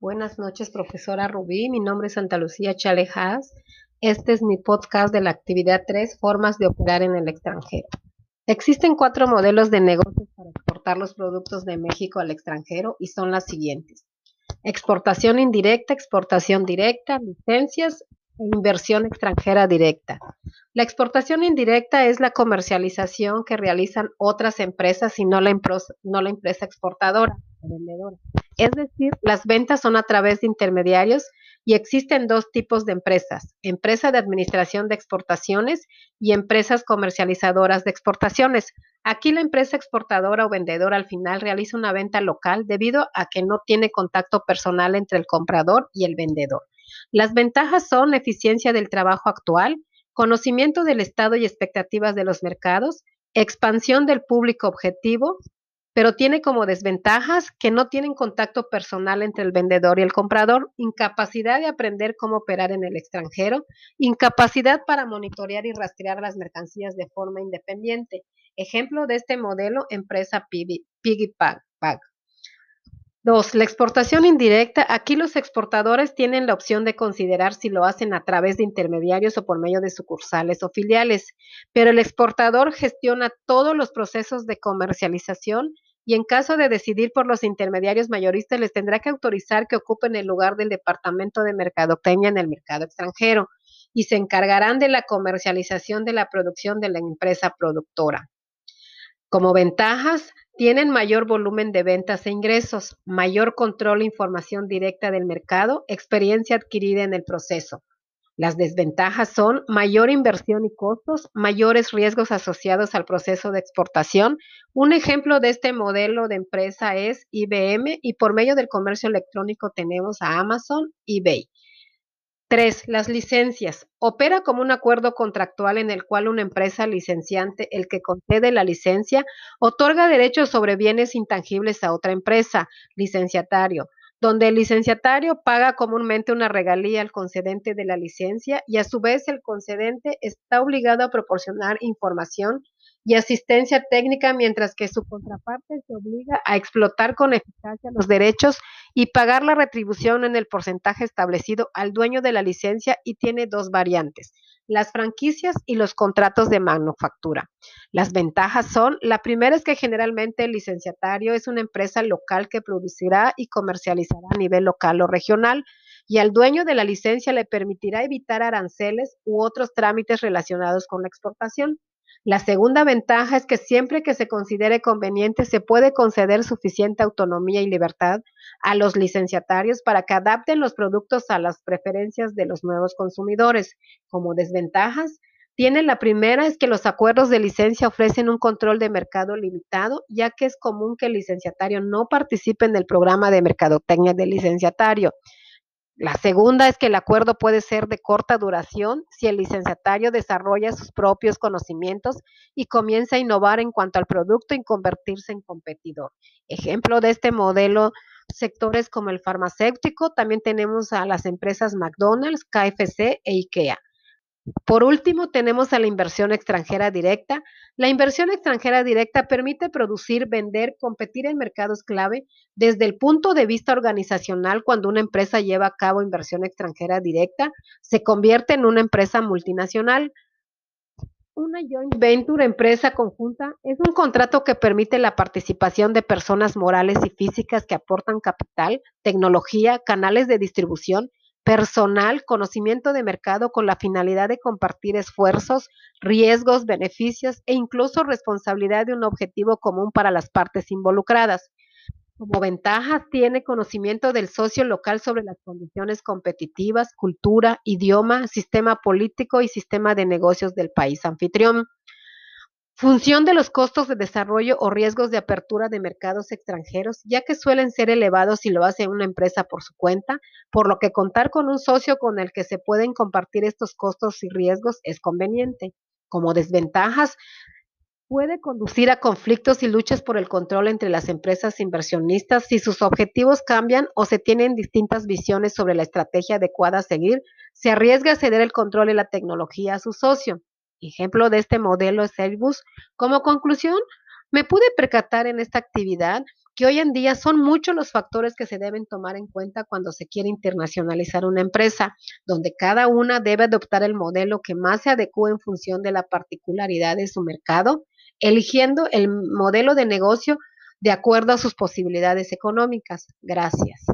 Buenas noches, profesora Rubí. Mi nombre es Santa Lucía Chalejas. Este es mi podcast de la actividad 3, formas de operar en el extranjero. Existen cuatro modelos de negocios para exportar los productos de México al extranjero y son las siguientes. Exportación indirecta, exportación directa, licencias e inversión extranjera directa. La exportación indirecta es la comercialización que realizan otras empresas y no la, no la empresa exportadora o vendedora. Es decir, las ventas son a través de intermediarios y existen dos tipos de empresas, empresa de administración de exportaciones y empresas comercializadoras de exportaciones. Aquí la empresa exportadora o vendedora al final realiza una venta local debido a que no tiene contacto personal entre el comprador y el vendedor. Las ventajas son eficiencia del trabajo actual, conocimiento del estado y expectativas de los mercados, expansión del público objetivo, pero tiene como desventajas que no tienen contacto personal entre el vendedor y el comprador, incapacidad de aprender cómo operar en el extranjero, incapacidad para monitorear y rastrear las mercancías de forma independiente. Ejemplo de este modelo, empresa Piggy Pack. Dos, la exportación indirecta. Aquí los exportadores tienen la opción de considerar si lo hacen a través de intermediarios o por medio de sucursales o filiales, pero el exportador gestiona todos los procesos de comercialización y en caso de decidir por los intermediarios mayoristas les tendrá que autorizar que ocupen el lugar del departamento de mercadotecnia en el mercado extranjero y se encargarán de la comercialización de la producción de la empresa productora. Como ventajas, tienen mayor volumen de ventas e ingresos, mayor control e información directa del mercado, experiencia adquirida en el proceso. Las desventajas son mayor inversión y costos, mayores riesgos asociados al proceso de exportación. Un ejemplo de este modelo de empresa es IBM y por medio del comercio electrónico tenemos a Amazon, eBay. Tres, las licencias. Opera como un acuerdo contractual en el cual una empresa licenciante, el que concede la licencia, otorga derechos sobre bienes intangibles a otra empresa, licenciatario donde el licenciatario paga comúnmente una regalía al concedente de la licencia y a su vez el concedente está obligado a proporcionar información y asistencia técnica, mientras que su contraparte se obliga a explotar con eficacia los derechos y pagar la retribución en el porcentaje establecido al dueño de la licencia y tiene dos variantes las franquicias y los contratos de manufactura. Las ventajas son, la primera es que generalmente el licenciatario es una empresa local que producirá y comercializará a nivel local o regional y al dueño de la licencia le permitirá evitar aranceles u otros trámites relacionados con la exportación. La segunda ventaja es que siempre que se considere conveniente se puede conceder suficiente autonomía y libertad a los licenciatarios para que adapten los productos a las preferencias de los nuevos consumidores. Como desventajas, tiene la primera es que los acuerdos de licencia ofrecen un control de mercado limitado, ya que es común que el licenciatario no participe en el programa de mercadotecnia del licenciatario. La segunda es que el acuerdo puede ser de corta duración si el licenciatario desarrolla sus propios conocimientos y comienza a innovar en cuanto al producto y convertirse en competidor. Ejemplo de este modelo, sectores como el farmacéutico, también tenemos a las empresas McDonald's, KFC e IKEA. Por último, tenemos a la inversión extranjera directa. La inversión extranjera directa permite producir, vender, competir en mercados clave desde el punto de vista organizacional. Cuando una empresa lleva a cabo inversión extranjera directa, se convierte en una empresa multinacional. Una joint venture, empresa conjunta, es un contrato que permite la participación de personas morales y físicas que aportan capital, tecnología, canales de distribución personal, conocimiento de mercado con la finalidad de compartir esfuerzos, riesgos, beneficios e incluso responsabilidad de un objetivo común para las partes involucradas. Como ventajas, tiene conocimiento del socio local sobre las condiciones competitivas, cultura, idioma, sistema político y sistema de negocios del país anfitrión. Función de los costos de desarrollo o riesgos de apertura de mercados extranjeros, ya que suelen ser elevados si lo hace una empresa por su cuenta, por lo que contar con un socio con el que se pueden compartir estos costos y riesgos es conveniente. Como desventajas, puede conducir a conflictos y luchas por el control entre las empresas inversionistas si sus objetivos cambian o se tienen distintas visiones sobre la estrategia adecuada a seguir, se arriesga a ceder el control y la tecnología a su socio. Ejemplo de este modelo es Airbus. Como conclusión, me pude percatar en esta actividad que hoy en día son muchos los factores que se deben tomar en cuenta cuando se quiere internacionalizar una empresa, donde cada una debe adoptar el modelo que más se adecue en función de la particularidad de su mercado, eligiendo el modelo de negocio de acuerdo a sus posibilidades económicas. Gracias.